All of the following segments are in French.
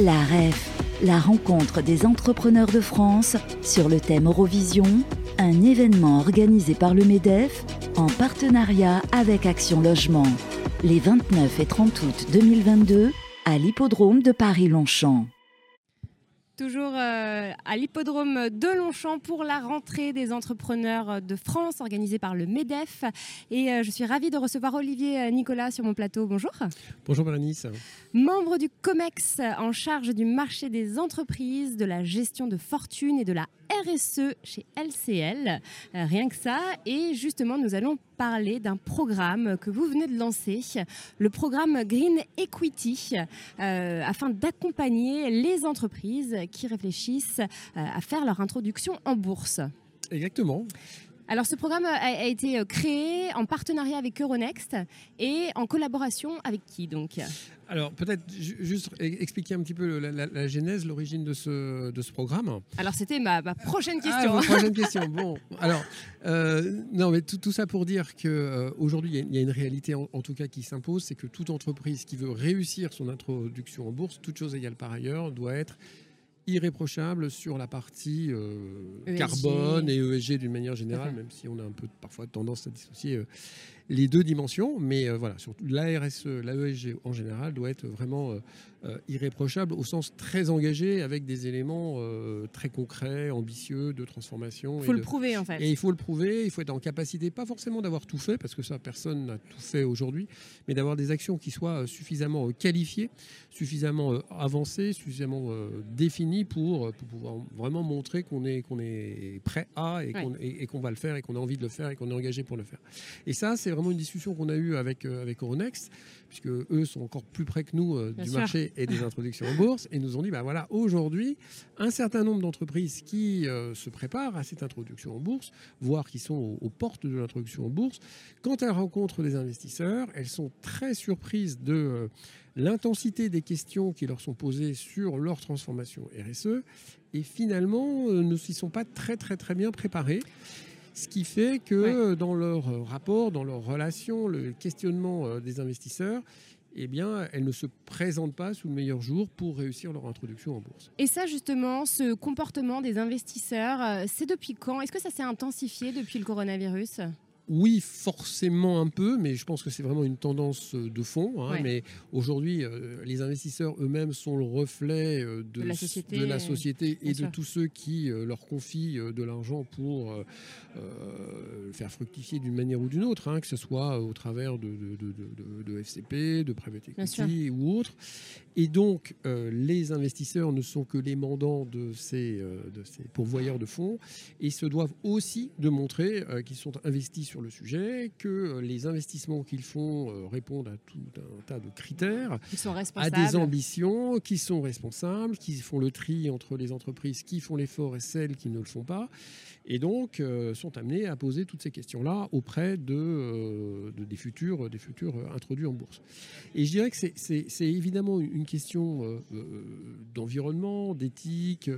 La REF, la rencontre des entrepreneurs de France sur le thème Eurovision, un événement organisé par le MEDEF en partenariat avec Action Logement, les 29 et 30 août 2022 à l'hippodrome de Paris-Longchamp. Toujours euh, à l'hippodrome de Longchamp pour la rentrée des entrepreneurs de France organisée par le MEDEF. Et euh, je suis ravie de recevoir Olivier euh, Nicolas sur mon plateau. Bonjour. Bonjour Bérénice. Membre du COMEX en charge du marché des entreprises, de la gestion de fortune et de la RSE chez LCL. rien que ça. Et justement, nous allons parler d'un programme que vous venez de lancer, le programme Green Equity, afin d'accompagner les entreprises qui réfléchissent euh, à faire leur introduction en bourse. Exactement. Alors ce programme a, été euh, créé en partenariat avec Euronext et en collaboration avec qui donc? Alors peut-être juste expliquer un petit peu la, genèse, l'origine de ce, de ce programme. Alors c'était ma, prochaine ah, question. prochaine question. Bon, alors euh, non mais tout, ça pour dire que aujourd'hui il y, a une réalité en, tout cas qui s'impose, c'est que toute entreprise qui veut réussir son introduction en bourse, toute chose égale par ailleurs, doit être irréprochable sur la partie euh, e carbone et ESG d'une manière générale, même si on a un peu parfois tendance à dissocier euh, les deux dimensions. Mais euh, voilà, sur la RSE, la ESG en général doit être vraiment irréprochable au sens très engagé avec des éléments euh, très concrets, ambitieux de transformation. Il faut le prouver en fait. Et il faut le prouver, il faut être en capacité, pas forcément d'avoir tout fait, parce que ça, personne n'a tout fait aujourd'hui, mais d'avoir des actions qui soient euh, suffisamment qualifiées, suffisamment avancées, suffisamment définies pour, pouvoir vraiment montrer qu'on est, qu'on est prêt à et qu'on va le faire et qu'on a envie de le faire et qu'on est engagé pour le faire. Et ça, c'est vraiment une discussion qu'on a eue avec, avec Euronext puisque eux sont encore plus près que nous euh, du marché et des introductions en bourse, et nous ont dit, bah voilà, aujourd'hui, un certain nombre d'entreprises qui euh, se préparent à cette introduction en bourse, voire qui sont aux, portes de l'introduction en bourse, quand elles rencontrent des investisseurs, elles sont très surprises de euh, l'intensité des questions qui leur sont posées sur leur transformation RSE, et finalement ne s'y sont pas très très très bien préparées. Ce qui fait que dans leur euh, rapport, dans leur relation, le questionnement euh, des investisseurs, eh bien, elles ne se présentent pas sous le meilleur jour pour réussir leur introduction en bourse. Et ça, justement, ce comportement des investisseurs, euh, c'est depuis quand? Est-ce que ça s'est intensifié depuis le coronavirus? Oui, forcément un peu, mais je pense que c'est vraiment une tendance euh, de fond. Hein, mais aujourd'hui, euh, les investisseurs eux-mêmes sont le reflet euh, de, la société, et de tous ceux qui leur confient de l'argent pour faire fructifier d'une manière ou d'une autre, hein, que ce soit au travers de, de FCP, de private equity ou autre. Et donc, les investisseurs ne sont que les mandants de ces, de ces pourvoyeurs de fonds et se doivent aussi de montrer qu'ils sont investis sur le sujet, que euh, les investissements qu'ils font euh, répondent à tout un tas de critères, à des ambitions, qui sont responsables, qui font le tri entre les entreprises qui font l'effort et celles qui ne le font pas, et donc euh, sont amenés à poser toutes ces questions-là auprès de, des, futurs, des futurs introduits en bourse. Et je dirais que c'est évidemment une question d'environnement, d'éthique,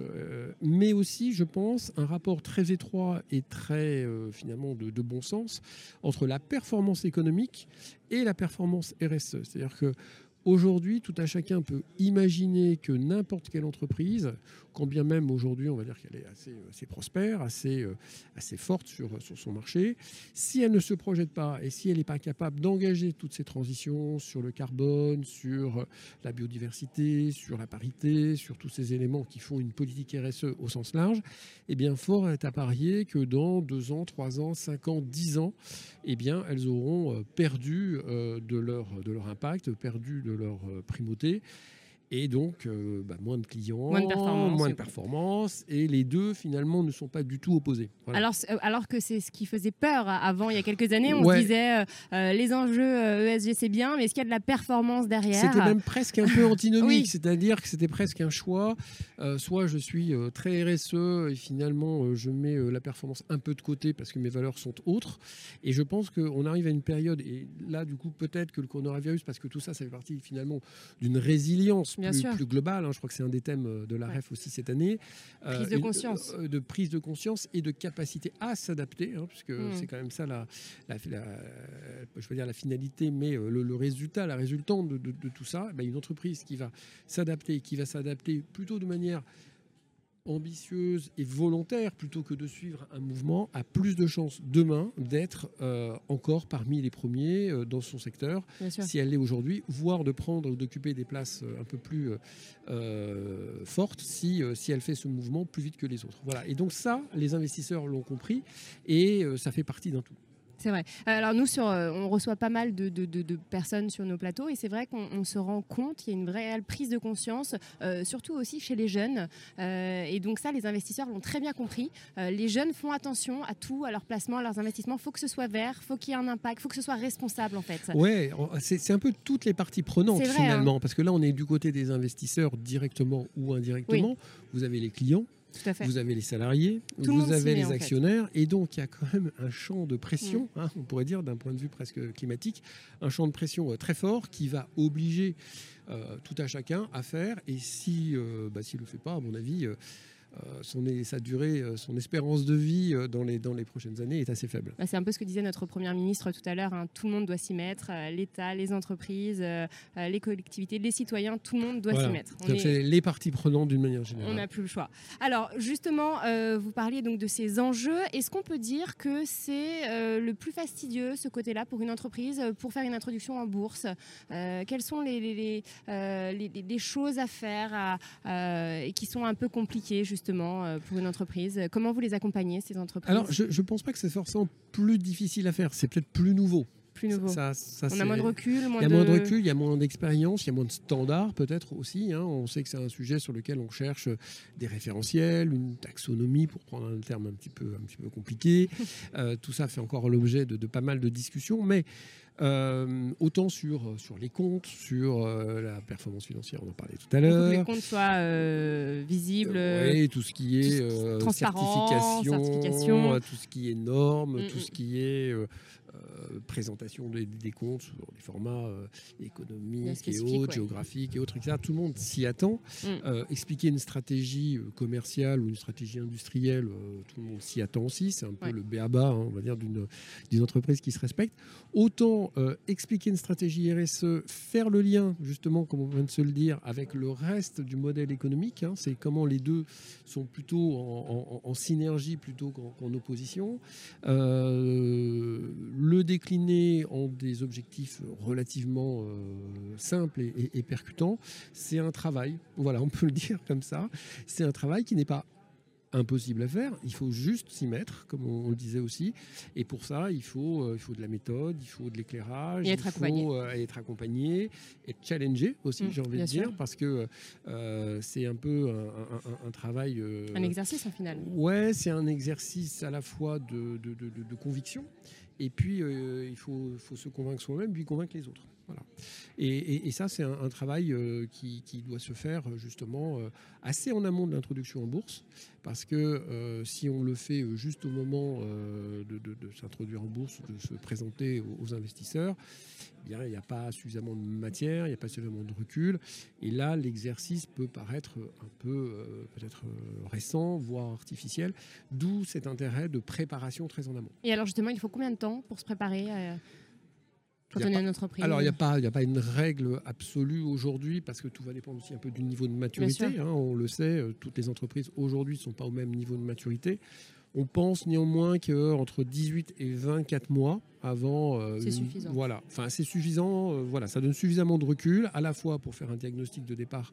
mais aussi, je pense, un rapport très étroit et très finalement de, de bon sens entre la performance économique et la performance RSE. C'est-à-dire que Aujourd'hui, tout à chacun peut imaginer que n'importe quelle entreprise, quand bien même aujourd'hui on va dire qu'elle est assez, prospère, assez, euh, forte sur, son marché, si elle ne se projette pas et si elle n'est pas capable d'engager toutes ces transitions sur le carbone, sur la biodiversité, sur la parité, sur tous ces éléments qui font une politique RSE au sens large, eh bien fort est à parier que dans deux ans, trois ans, cinq ans, dix ans, eh bien elles auront euh, perdu euh, de, leur, impact, perdu de leur euh, primauté. Et donc, euh, bah, moins de clients, moins de performance, Et les deux, finalement, ne sont pas du tout opposés. Alors, euh, alors que c'est ce qui faisait peur avant, il y a quelques années, on disait les enjeux ESG, c'est bien, mais est-ce qu'il y a de la performance derrière C'était même presque un peu antinomique, c'est-à-dire que c'était presque un choix. soit je suis très RSE et finalement, je mets la performance un peu de côté parce que mes valeurs sont autres. Et je pense qu'on arrive à une période, et là, du coup, peut-être que le coronavirus, parce que tout ça, ça fait partie finalement d'une résilience plus, globale. Hein. je crois que c'est un des thèmes de la REF aussi cette année. Prise de conscience. de prise de conscience et de capacité à s'adapter, hein, puisque hmm. c'est quand même ça la, je veux dire la finalité, mais le, résultat, la résultante de, tout ça, ben, une entreprise qui va s'adapter, qui va s'adapter plutôt de manière ambitieuse et volontaire plutôt que de suivre un mouvement a plus de chances demain d'être euh, encore parmi les premiers euh, dans son secteur si elle l'est aujourd'hui, voire de prendre ou d'occuper des places euh, un peu plus fortes si, si elle fait ce mouvement plus vite que les autres. Voilà. Et donc ça, les investisseurs l'ont compris et ça fait partie d'un tout. C'est vrai. Alors nous, sur, euh, on reçoit pas mal de, personnes sur nos plateaux et c'est vrai qu'on se rend compte qu'il y a une vraie prise de conscience, euh, surtout aussi chez les jeunes. Euh, et donc ça, les investisseurs l'ont très bien compris. les jeunes font attention à tout, à leur placement, à leurs investissements. Il faut que ce soit vert, il faut qu'il y ait un impact, il faut que ce soit responsable en fait. Oui, c'est un peu toutes les parties prenantes hein. finalement, parce que là, on est du côté des investisseurs directement ou indirectement. Vous avez les clients vous avez les salariés, vous avez les actionnaires, et donc il y a quand même un champ de pression, mm. hein, on pourrait dire d'un point de vue presque climatique, un champ de pression euh, très fort qui va obliger euh, tout à chacun à faire, et si, euh, bah, s'il ne le fait pas, à mon avis, euh, son, sa durée, euh, son espérance de vie euh, dans les, dans les prochaines années est assez faible. Bah, c'est un peu ce que disait notre Première ministre tout à l'heure, hein. tout le monde doit s'y mettre, l'État, les entreprises, les collectivités, les citoyens, tout le monde doit s'y mettre. C'est les parties prenantes d'une manière générale. On n'a plus le choix. Alors justement, vous parliez donc de ces enjeux. Est-ce qu'on peut dire que c'est le plus fastidieux, ce côté-là, pour une entreprise, pour faire une introduction en bourse Quelles sont les, les, les, choses à faire et qui sont un peu compliquées justement? Justement euh, pour une entreprise Comment vous les accompagnez, ces entreprises Alors, je ne pense pas que c'est forcément plus difficile à faire, c'est peut-être plus nouveau. Plus nouveau. Ça, on a moins de recul, moins il y a moins de recul, il y a moins d'expérience, il y a moins de standards peut-être aussi. Hein. On sait que c'est un sujet sur lequel on cherche des référentiels, une taxonomie pour prendre un terme un petit peu, un petit peu compliqué. Euh, tout ça fait encore l'objet de, de, pas mal de discussions, mais euh, autant sur, sur les comptes, sur euh, la performance financière, on en parlait tout à l'heure. Que les comptes soient euh, visibles. oui, tout ce qui est certification, tout ce qui est normes, mm, tout mm. ce qui est présentation des, comptes sur des formats économiques et autres, géographiques et autres, etc. Tout le monde s'y attend. Mm. expliquer une stratégie commerciale ou une stratégie industrielle, tout le monde s'y attend aussi. C'est un peu le béaba, hein, on va dire, d'une entreprise qui se respecte. Autant euh, expliquer une stratégie RSE, faire le lien, justement, comme on vient de se le dire, avec le reste du modèle économique. Hein. c'est comment les deux sont plutôt en, synergie plutôt qu'en opposition. Euh, le décliner en des objectifs relativement euh, simples et, et percutants, c'est un travail. Voilà, on peut le dire comme ça. C'est un travail qui n'est pas impossible à faire. Il faut juste s'y mettre, comme on, le disait aussi. Et pour ça, il faut, euh, il faut de la méthode, il faut de l'éclairage, il faut euh, être accompagné, être challengé aussi, mmh, j'ai envie de dire, parce que euh, c'est un peu un, travail. un exercice en final. Ouais, c'est un exercice à la fois de, de, de, conviction, et puis il faut, faut se convaincre soi-même, puis convaincre les autres. Et, ça, c'est un, travail qui, qui, doit se faire justement assez en amont de l'introduction en bourse, parce que euh, si on le fait euh, juste au moment euh, de, s'introduire en bourse, de se présenter aux, investisseurs, eh bien, il n'y a pas suffisamment de matière, il n'y a pas suffisamment de recul. Et là, l'exercice peut paraître un peu peut-être récent, voire artificiel, d'où cet intérêt de préparation très en amont. Et alors justement, il faut combien de temps pour se préparer quand on est une entreprise Alors, il n'y a, pas, a pas une règle absolue aujourd'hui parce que tout va dépendre aussi un peu du niveau de maturité. Hein, on le sait, euh, toutes les entreprises aujourd'hui ne sont pas au même niveau de maturité. On pense néanmoins qu'entre 18 et 24 mois avant. Euh, c'est suffisant. Voilà, enfin, c'est suffisant. Euh, voilà, ça donne suffisamment de recul à la fois pour faire un diagnostic de départ,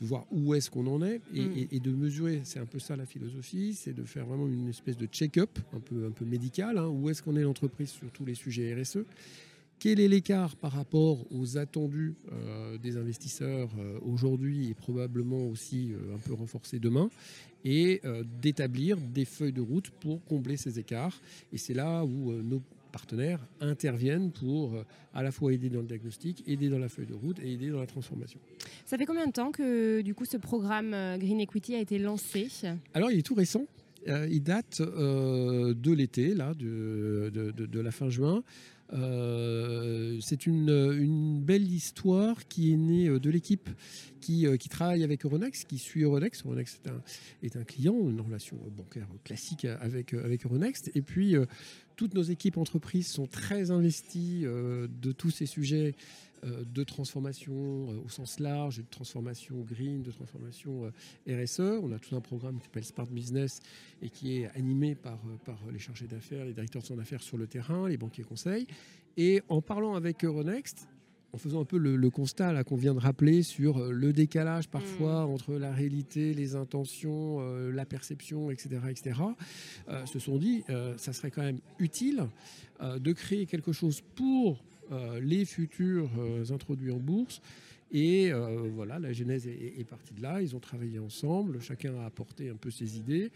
de voir où est-ce qu'on en est et, mm. et, de mesurer. C'est un peu ça la philosophie, c'est de faire vraiment une espèce de check-up un peu, un peu médical. Hein, où est-ce qu'on est l'entreprise sur tous les sujets RSE quel est l'écart par rapport aux attendus euh, des investisseurs euh, aujourd'hui et probablement aussi euh, un peu renforcés demain et d'établir des feuilles de route pour combler ces écarts? Et c'est là où nos partenaires interviennent pour à la fois aider dans le diagnostic, aider dans la feuille de route et aider dans la transformation. Ça fait combien de temps que du coup ce programme Green Equity a été lancé? Alors il est tout récent. il date de l'été, là, de, de, la fin juin. C'est une, belle histoire qui est née de l'équipe qui, qui, travaille avec Euronext, qui suit Euronext. Euronext est un, client, une relation bancaire classique avec, avec Euronext. Et puis, toutes nos équipes entreprises sont très investies de tous ces sujets euh, de transformation euh, au sens large, de transformation green, de transformation euh, RSE. On a tout un programme qui s'appelle Smart Business et qui est animé par, par les chargés d'affaires, les directeurs de son affaires sur le terrain, les banquiers conseils. Et en parlant avec Euronext, en faisant un peu le, constat qu'on vient de rappeler sur le décalage parfois mm. entre la réalité, les intentions, la perception, etc., etc., se sont dit, ça serait quand même utile de créer quelque chose pour euh, les futurs euh, introduits en bourse. Et euh, voilà, la genèse est, partie de là. Ils ont travaillé ensemble. Chacun a apporté un peu ses idées,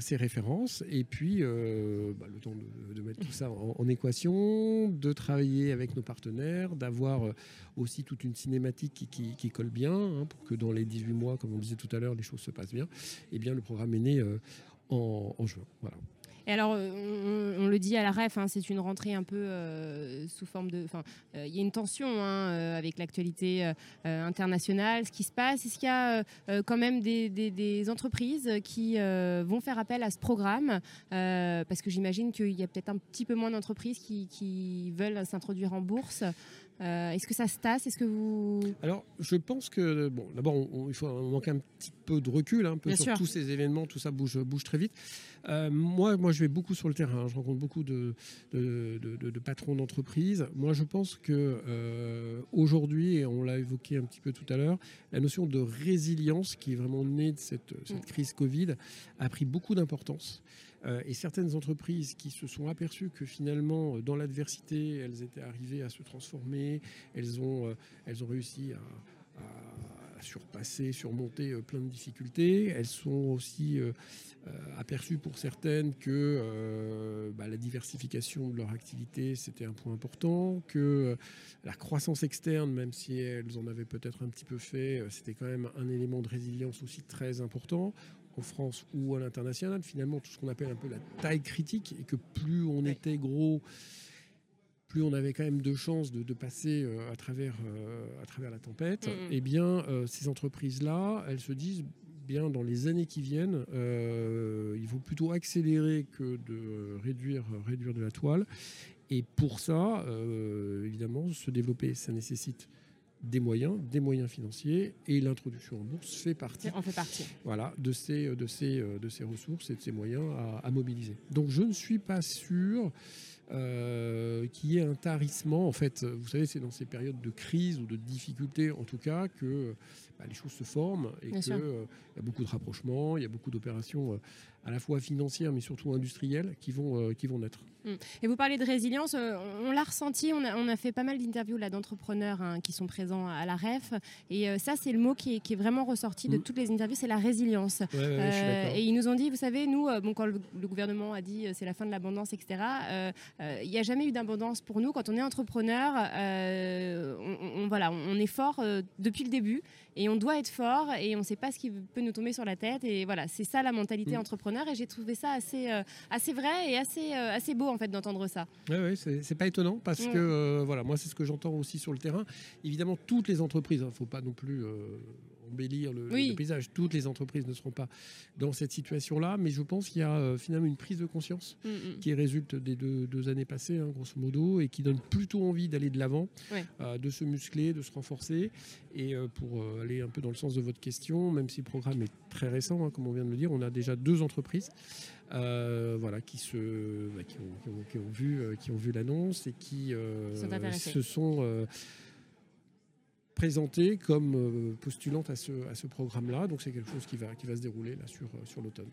ses références. Et puis, bah, le temps de, mettre tout ça en, équation, de travailler avec nos partenaires, d'avoir aussi toute une cinématique qui, colle bien, hein, pour que dans les 18 mois, comme on disait tout à l'heure, les choses se passent bien. Et bien, le programme est né en, en juin. Voilà. Et alors, euh, on, le dit à la ref, hein, c'est une rentrée un peu euh, sous forme de. Euh, il y a une tension hein, avec l'actualité internationale, ce qui se passe. Est-ce qu'il y a quand même des, entreprises qui vont faire appel à ce programme Parce que j'imagine qu'il y a peut-être un petit peu moins d'entreprises qui veulent s'introduire en bourse. Euh, est-ce que ça se tasse? Est-ce que vous Alors, je pense que bon, d'abord, il faut manquer un petit peu de recul, hein, un peu sur tous ces événements, tout ça bouge, bouge très vite. Euh, moi, moi, je vais beaucoup sur le terrain. Je rencontre beaucoup de, de, patrons d'entreprises. Moi, je pense que euh, aujourd'hui, et on l'a évoqué un petit peu tout à l'heure, la notion de résilience qui est vraiment née de cette, cette mm. crise Covid a pris beaucoup d'importance. Euh, et certaines entreprises qui se sont aperçues que finalement, euh, dans l'adversité, elles étaient arrivées à se transformer, elles ont, euh, elles ont réussi à, surpasser, surmonter plein de difficultés. Elles sont aussi aperçues pour certaines que bah, la diversification de leur activité, c'était un point important, que la croissance externe, même si elles en avaient peut-être un petit peu fait, c'était quand même un élément de résilience aussi très important en France ou à l'international, finalement, tout ce qu'on appelle un peu la taille critique, et que plus on était gros, plus on avait quand même de chances de, passer euh, à, travers, euh, à travers la tempête, mm-hmm. eh bien, euh, ces entreprises-là, elles se disent, bien dans les années qui viennent, il faut plutôt accélérer que de réduire, réduire de la toile. Et pour ça, évidemment, se développer, ça nécessite des moyens, des moyens financiers, et l'introduction en bourse fait partie, On fait partie. Voilà, de, ces, de, ces, de ces ressources et de ces moyens à, mobiliser. Donc je ne suis pas sûr euh, qu'il y ait un tarissement. En fait, vous savez, c'est dans ces périodes de crise ou de difficulté, en tout cas, que bah, les choses se forment et qu'il euh, y a beaucoup de rapprochements, il y a beaucoup d'opérations euh, à la fois financières mais surtout industrielles qui vont, qui vont naître. Mm. Et vous parlez de résilience, euh, on l'a ressenti, on a, fait pas mal d'interviews d'entrepreneurs hein, qui sont présents à la REF, et euh, ça c'est le mot qui est, vraiment ressorti de mm. toutes les interviews, c'est la résilience. Euh, et ils nous ont dit, vous savez, nous, bon, quand le, gouvernement a dit c'est la fin de l'abondance, etc., il n'y a jamais eu d'abondance pour nous. Quand on est entrepreneur, voilà, on est fort depuis le début, et on doit être fort, et on ne sait pas ce qui peut nous tomber sur la tête, et voilà, c'est ça la mentalité mm. entrepreneur, et j'ai trouvé ça assez, assez vrai et assez, assez beau en fait d'entendre ça. Oui, ouais, c'est pas étonnant parce que euh, voilà, moi c'est ce que j'entends aussi sur le terrain. Évidemment, toutes les entreprises, il hein, ne faut pas non plus euh, embellir le, paysage. Toutes les entreprises ne seront pas dans cette situation-là, mais je pense qu'il y a euh, finalement une prise de conscience mm, mm. qui résulte des deux, années passées, hein, grosso modo, et qui donne plutôt envie d'aller de l'avant, de se muscler, de se renforcer. Et pour aller un peu dans le sens de votre question, même si le programme est très récent, hein, comme on vient de le dire, on a déjà deux entreprises euh, voilà, qui, se, bah, qui, ont, vu, euh, qui ont vu l'annonce et qui euh, se sont présentée comme euh, postulante à ce, à ce programme-là. Donc c'est quelque chose qui va, qui va se dérouler là sur, euh, sur l'automne.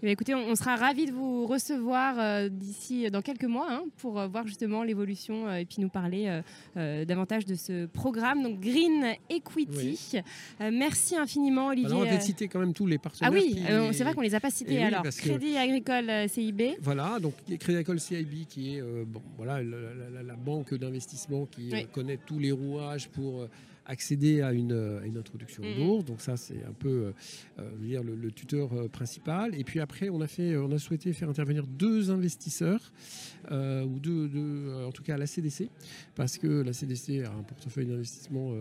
Eh écoutez, on, sera ravis de vous recevoir euh, d'ici dans quelques mois hein, pour voir justement l'évolution et puis nous parler davantage de ce programme, donc Green Equity. merci infiniment Olivier. Alors, on va citer quand même tous les partenaires. Ah oui, c'est vrai qu'on les a pas cités. alors Crédit Agricole CIB. Voilà, donc Crédit Agricole CIB qui est bon, voilà, la, banque d'investissement qui connaît tous les rouages pour accéder à une, introduction en bourse. Donc ça, c'est un peu dire, le, tuteur principal. Et puis après, on a, fait, on a souhaité faire intervenir deux investisseurs, ou deux, en tout cas la CDC, parce que la CDC a un portefeuille d'investissement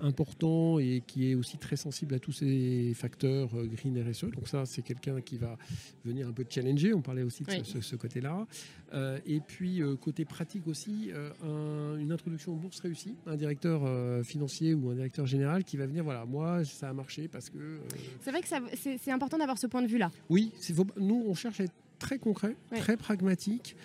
important et qui est aussi très sensible à tous ces facteurs green RSE. Donc ça, c'est quelqu'un qui va venir un peu challenger. On parlait aussi de ce, côté-là. Euh, et puis, euh, côté pratique aussi, euh, une introduction en bourse réussie. Un directeur financier ou un directeur général qui va venir, voilà, moi, ça a marché parce que... C'est vrai que c'est important d'avoir ce point de vue-là. Oui, nous, on cherche à être très concret, très pragmatique.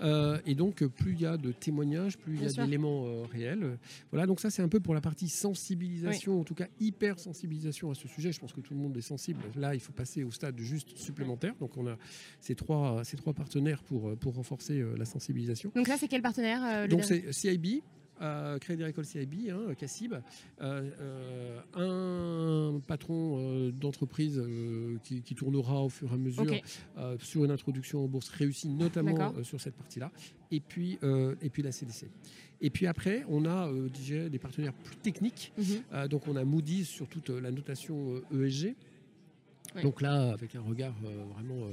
Euh, et donc, plus il y a de témoignages, plus il y a d'éléments euh, réels. Voilà, donc ça, c'est un peu pour la partie sensibilisation, en tout cas hyper sensibilisation à ce sujet. Je pense que tout le monde est sensible. Là, il faut passer au stade juste supplémentaire. Donc, on a ces trois, ces trois partenaires pour, pour renforcer euh, la sensibilisation. Donc là, c'est quel partenaire Donc, c'est CIB, euh, Crédit Agricole CIB, hein, Cassib, euh, euh, un patron d'entreprise qui, tournera au fur et à mesure sur une introduction en bourse réussie, notamment sur cette partie-là, et puis, et puis la CDC. Et puis après, on a des partenaires plus techniques. Mhm. donc on a Moody's sur toute la notation ESG. Donc là, avec un regard vraiment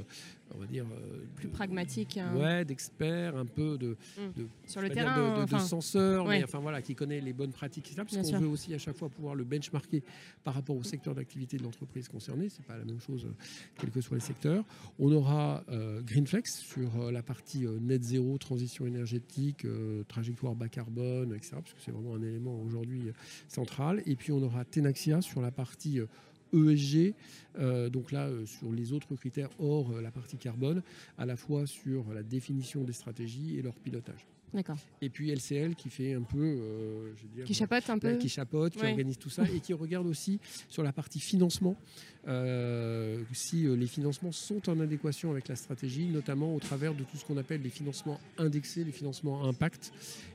on va dire euh, plus pragmatique hein. ouais d'experts un peu de, mm. sur le terrain de, censeurs mais enfin voilà qui connaît les bonnes pratiques etc. parce qu'on veut aussi à chaque fois pouvoir le benchmarker par rapport au secteur d'activité de l'entreprise concernée c'est pas la même chose euh, quels que soient les secteurs on aura euh, Greenflex sur la partie net zéro transition énergétique trajectoire bas carbone etc parce que c'est vraiment un élément aujourd'hui central et puis on aura Tenaxia sur la partie ESG, euh, donc là euh, sur les autres critères hors euh, la partie carbone, à la fois sur la définition des stratégies et leur pilotage. D'accord. Et puis LCL qui fait un peu, qui chapote un peu, qui chapote, qui organise tout ça et qui regarde aussi sur la partie financement euh, si euh, les financements sont en adéquation avec la stratégie, notamment au travers de tout ce qu'on appelle les financements indexés, les financements impact,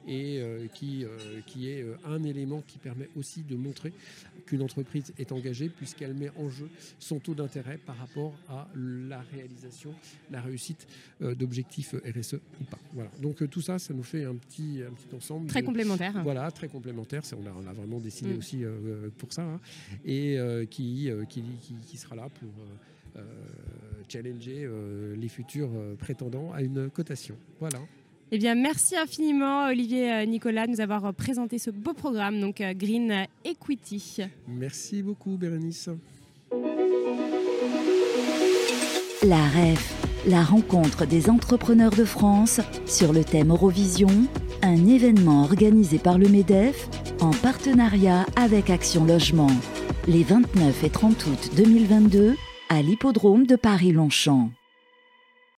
et euh, qui, qui est un élément qui permet aussi de montrer qu'une entreprise est engagée puisqu'elle met en jeu son taux d'intérêt par rapport à la réalisation, la réussite d'objectifs RSE ou pas. Voilà. Donc tout ça, ça nous fait un petit, un petit ensemble. Très complémentaire. Voilà, très complémentaire. On a, on a vraiment décidé mm. aussi pour ça. Hein. et qui, qui, qui qui sera là pour euh, euh, challenger euh, les futurs prétendants à une cotation. Voilà. Eh bien, merci infiniment, Olivier Nicolas, de nous avoir présenté ce beau programme, donc Green Equity. Merci beaucoup, Bérénice. La REF, la rencontre des entrepreneurs de France sur le thème Eurovision, un événement organisé par le MEDEF en partenariat avec Action Logement les 29 et 30 août 2022 à l'hippodrome de Paris-Longchamp.